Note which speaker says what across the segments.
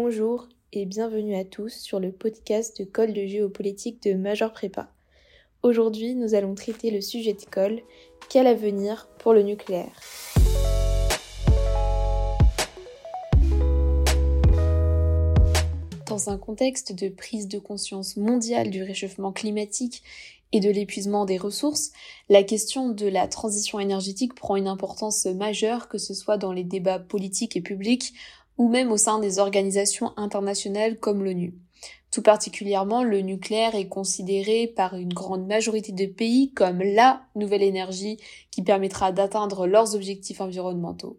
Speaker 1: Bonjour et bienvenue à tous sur le podcast de Col de géopolitique de Major Prépa. Aujourd'hui, nous allons traiter le sujet de colle quel avenir pour le nucléaire Dans un contexte de prise de conscience mondiale du réchauffement climatique et de l'épuisement des ressources, la question de la transition énergétique prend une importance majeure, que ce soit dans les débats politiques et publics ou même au sein des organisations internationales comme l'ONU. Tout particulièrement, le nucléaire est considéré par une grande majorité de pays comme la nouvelle énergie qui permettra d'atteindre leurs objectifs environnementaux.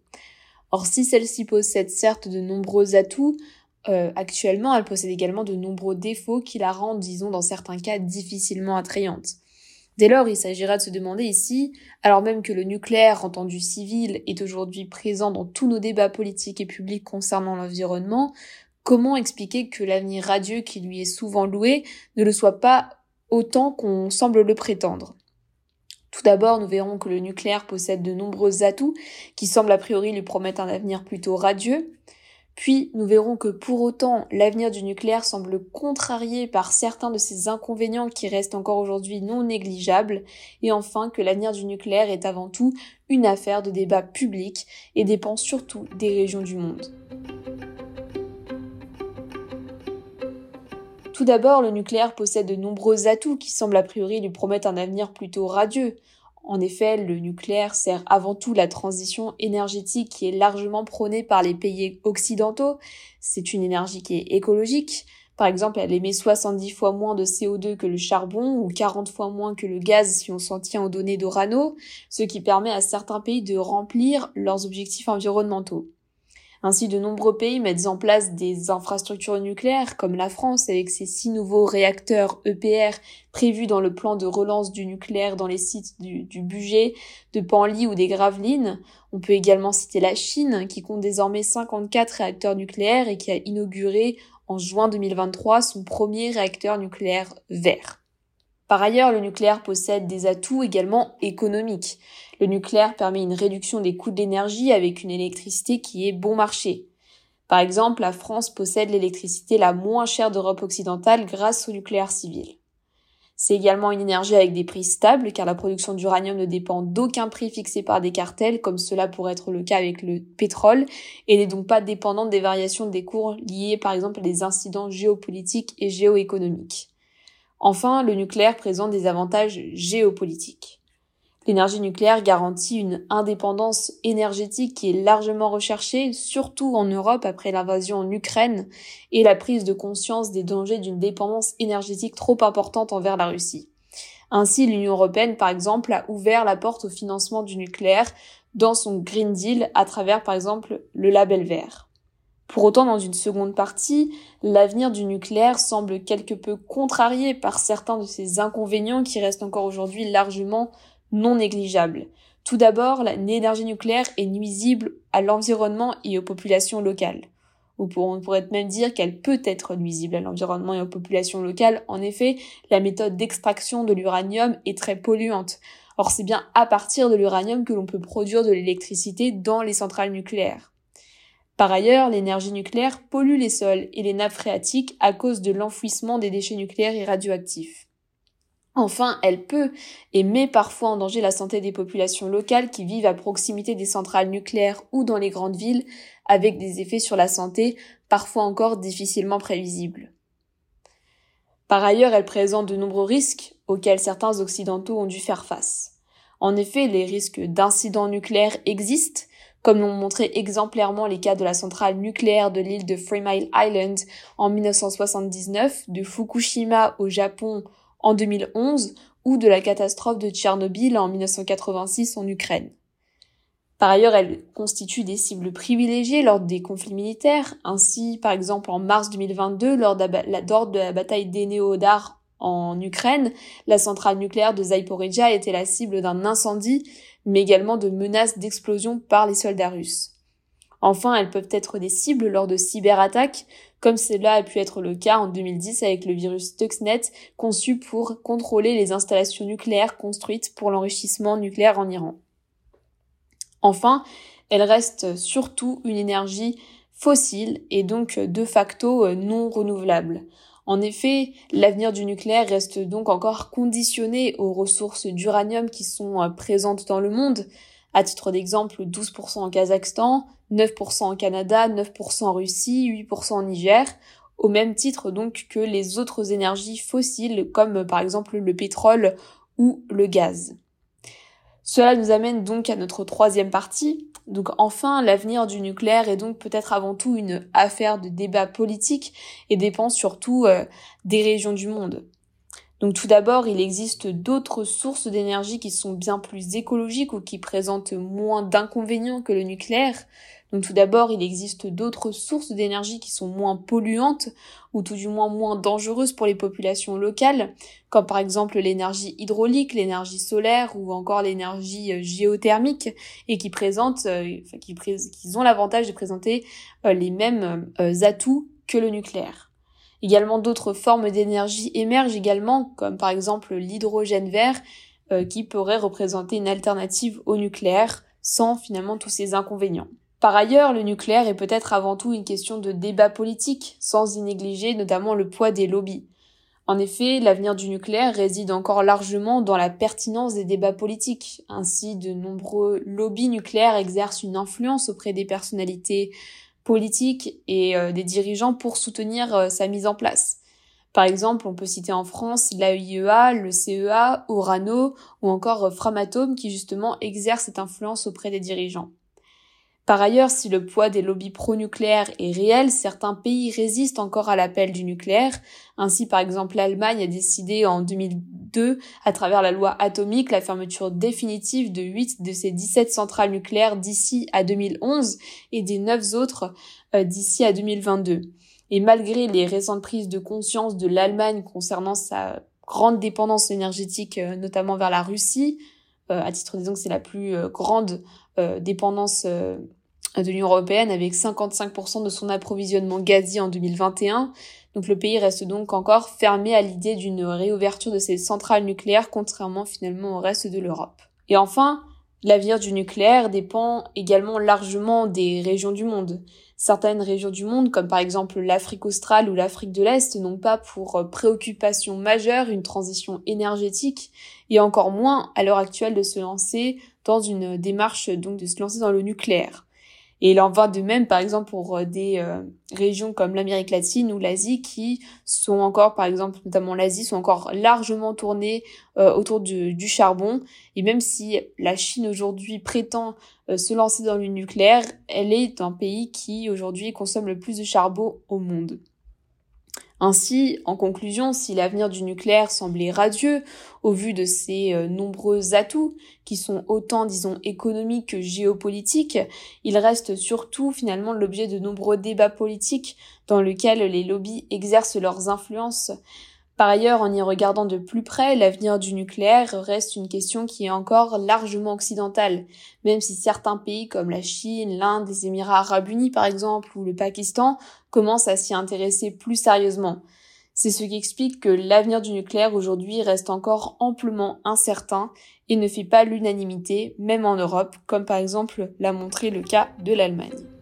Speaker 1: Or, si celle-ci possède certes de nombreux atouts, euh, actuellement, elle possède également de nombreux défauts qui la rendent, disons, dans certains cas, difficilement attrayante. Dès lors, il s'agira de se demander ici, alors même que le nucléaire, entendu civil, est aujourd'hui présent dans tous nos débats politiques et publics concernant l'environnement, comment expliquer que l'avenir radieux qui lui est souvent loué ne le soit pas autant qu'on semble le prétendre? Tout d'abord, nous verrons que le nucléaire possède de nombreux atouts qui semblent a priori lui promettre un avenir plutôt radieux. Puis nous verrons que pour autant l'avenir du nucléaire semble contrarié par certains de ces inconvénients qui restent encore aujourd'hui non négligeables, et enfin que l'avenir du nucléaire est avant tout une affaire de débat public et dépend surtout des régions du monde. Tout d'abord, le nucléaire possède de nombreux atouts qui semblent a priori lui promettre un avenir plutôt radieux. En effet, le nucléaire sert avant tout la transition énergétique qui est largement prônée par les pays occidentaux. C'est une énergie qui est écologique. Par exemple, elle émet 70 fois moins de CO2 que le charbon ou 40 fois moins que le gaz si on s'en tient aux données d'Orano, ce qui permet à certains pays de remplir leurs objectifs environnementaux. Ainsi, de nombreux pays mettent en place des infrastructures nucléaires, comme la France avec ses six nouveaux réacteurs EPR prévus dans le plan de relance du nucléaire dans les sites du, du budget de Panly ou des Gravelines. On peut également citer la Chine, qui compte désormais 54 réacteurs nucléaires et qui a inauguré en juin 2023 son premier réacteur nucléaire vert. Par ailleurs, le nucléaire possède des atouts également économiques. Le nucléaire permet une réduction des coûts de l'énergie avec une électricité qui est bon marché. Par exemple, la France possède l'électricité la moins chère d'Europe occidentale grâce au nucléaire civil. C'est également une énergie avec des prix stables car la production d'uranium ne dépend d'aucun prix fixé par des cartels comme cela pourrait être le cas avec le pétrole et n'est donc pas dépendante des variations des cours liées par exemple à des incidents géopolitiques et géoéconomiques. Enfin, le nucléaire présente des avantages géopolitiques. L'énergie nucléaire garantit une indépendance énergétique qui est largement recherchée, surtout en Europe après l'invasion en Ukraine et la prise de conscience des dangers d'une dépendance énergétique trop importante envers la Russie. Ainsi, l'Union européenne, par exemple, a ouvert la porte au financement du nucléaire dans son Green Deal à travers, par exemple, le label vert. Pour autant, dans une seconde partie, l'avenir du nucléaire semble quelque peu contrarié par certains de ces inconvénients qui restent encore aujourd'hui largement non négligeables. Tout d'abord, l'énergie nucléaire est nuisible à l'environnement et aux populations locales. On pourrait même dire qu'elle peut être nuisible à l'environnement et aux populations locales. En effet, la méthode d'extraction de l'uranium est très polluante. Or, c'est bien à partir de l'uranium que l'on peut produire de l'électricité dans les centrales nucléaires. Par ailleurs, l'énergie nucléaire pollue les sols et les nappes phréatiques à cause de l'enfouissement des déchets nucléaires et radioactifs. Enfin, elle peut et met parfois en danger la santé des populations locales qui vivent à proximité des centrales nucléaires ou dans les grandes villes, avec des effets sur la santé parfois encore difficilement prévisibles. Par ailleurs, elle présente de nombreux risques auxquels certains occidentaux ont dû faire face. En effet, les risques d'incidents nucléaires existent, comme l'ont montré exemplairement les cas de la centrale nucléaire de l'île de Three Island en 1979, de Fukushima au Japon en 2011 ou de la catastrophe de Tchernobyl en 1986 en Ukraine. Par ailleurs, elle constitue des cibles privilégiées lors des conflits militaires. Ainsi, par exemple, en mars 2022, lors de la, bataille d'Eneodar en Ukraine, la centrale nucléaire de Zaporizhia était la cible d'un incendie mais également de menaces d'explosion par les soldats russes. Enfin, elles peuvent être des cibles lors de cyberattaques, comme cela a pu être le cas en 2010 avec le virus Stuxnet, conçu pour contrôler les installations nucléaires construites pour l'enrichissement nucléaire en Iran. Enfin, elle reste surtout une énergie fossile et donc de facto non renouvelable. En effet, l'avenir du nucléaire reste donc encore conditionné aux ressources d'uranium qui sont présentes dans le monde. À titre d'exemple, 12% en Kazakhstan, 9% en Canada, 9% en Russie, 8% en Niger, au même titre donc que les autres énergies fossiles comme par exemple le pétrole ou le gaz. Cela nous amène donc à notre troisième partie. Donc enfin, l'avenir du nucléaire est donc peut-être avant tout une affaire de débat politique et dépend surtout euh, des régions du monde. Donc tout d'abord, il existe d'autres sources d'énergie qui sont bien plus écologiques ou qui présentent moins d'inconvénients que le nucléaire. Donc tout d'abord, il existe d'autres sources d'énergie qui sont moins polluantes ou tout du moins moins dangereuses pour les populations locales, comme par exemple l'énergie hydraulique, l'énergie solaire ou encore l'énergie euh, géothermique et qui présentent, euh, qui, ont l'avantage de présenter euh, les mêmes atouts que le nucléaire. Également d'autres formes d'énergie émergent également, comme par exemple l'hydrogène vert, qui pourrait représenter une alternative au nucléaire sans finalement tous ces inconvénients. Par ailleurs, le nucléaire est peut-être avant tout une question de débat politique, sans y négliger notamment le poids des lobbies. En effet, l'avenir du nucléaire réside encore largement dans la pertinence des débats politiques. Ainsi, de nombreux lobbies nucléaires exercent une influence auprès des personnalités politiques et euh, des dirigeants pour soutenir euh, sa mise en place. Par exemple, on peut citer en France l'AIEA, le CEA, Orano ou encore Framatome qui justement exercent cette influence auprès des dirigeants. Par ailleurs, si le poids des lobbies pro-nucléaires est réel, certains pays résistent encore à l'appel du nucléaire. Ainsi, par exemple, l'Allemagne a décidé en 2002, à travers la loi atomique, la fermeture définitive de 8 de ses 17 centrales nucléaires d'ici à 2011 et des 9 autres euh, d'ici à 2022. Et malgré les récentes prises de conscience de l'Allemagne concernant sa grande dépendance énergétique, euh, notamment vers la Russie, euh, à titre disons que c'est la plus grande dépendance de l'Union européenne avec 55% de son approvisionnement gazier en 2021. Donc le pays reste donc encore fermé à l'idée d'une réouverture de ses centrales nucléaires contrairement finalement au reste de l'Europe. Et enfin, l'avenir du nucléaire dépend également largement des régions du monde. Certaines régions du monde, comme par exemple l'Afrique australe ou l'Afrique de l'Est, n'ont pas pour préoccupation majeure une transition énergétique et encore moins à l'heure actuelle de se lancer dans une démarche donc de se lancer dans le nucléaire. Et il en va de même, par exemple, pour euh, des euh, régions comme l'Amérique latine ou l'Asie qui sont encore, par exemple, notamment l'Asie, sont encore largement tournées euh, autour du, du, charbon. Et même si la Chine aujourd'hui prétend se lancer dans le nucléaire, elle est un pays qui aujourd'hui consomme le plus de charbon au monde. Ainsi, en conclusion, si l'avenir du nucléaire semblait radieux au vu de ses euh, nombreux atouts, qui sont autant, disons, économiques que géopolitiques, il reste surtout finalement l'objet de nombreux débats politiques dans lesquels les lobbies exercent leurs influences par ailleurs, en y regardant de plus près, l'avenir du nucléaire reste une question qui est encore largement occidentale, même si certains pays comme la Chine, l'Inde, les Émirats arabes unis par exemple, ou le Pakistan commencent à s'y intéresser plus sérieusement. C'est ce qui explique que l'avenir du nucléaire aujourd'hui reste encore amplement incertain et ne fait pas l'unanimité, même en Europe, comme par exemple l'a montré le cas de l'Allemagne.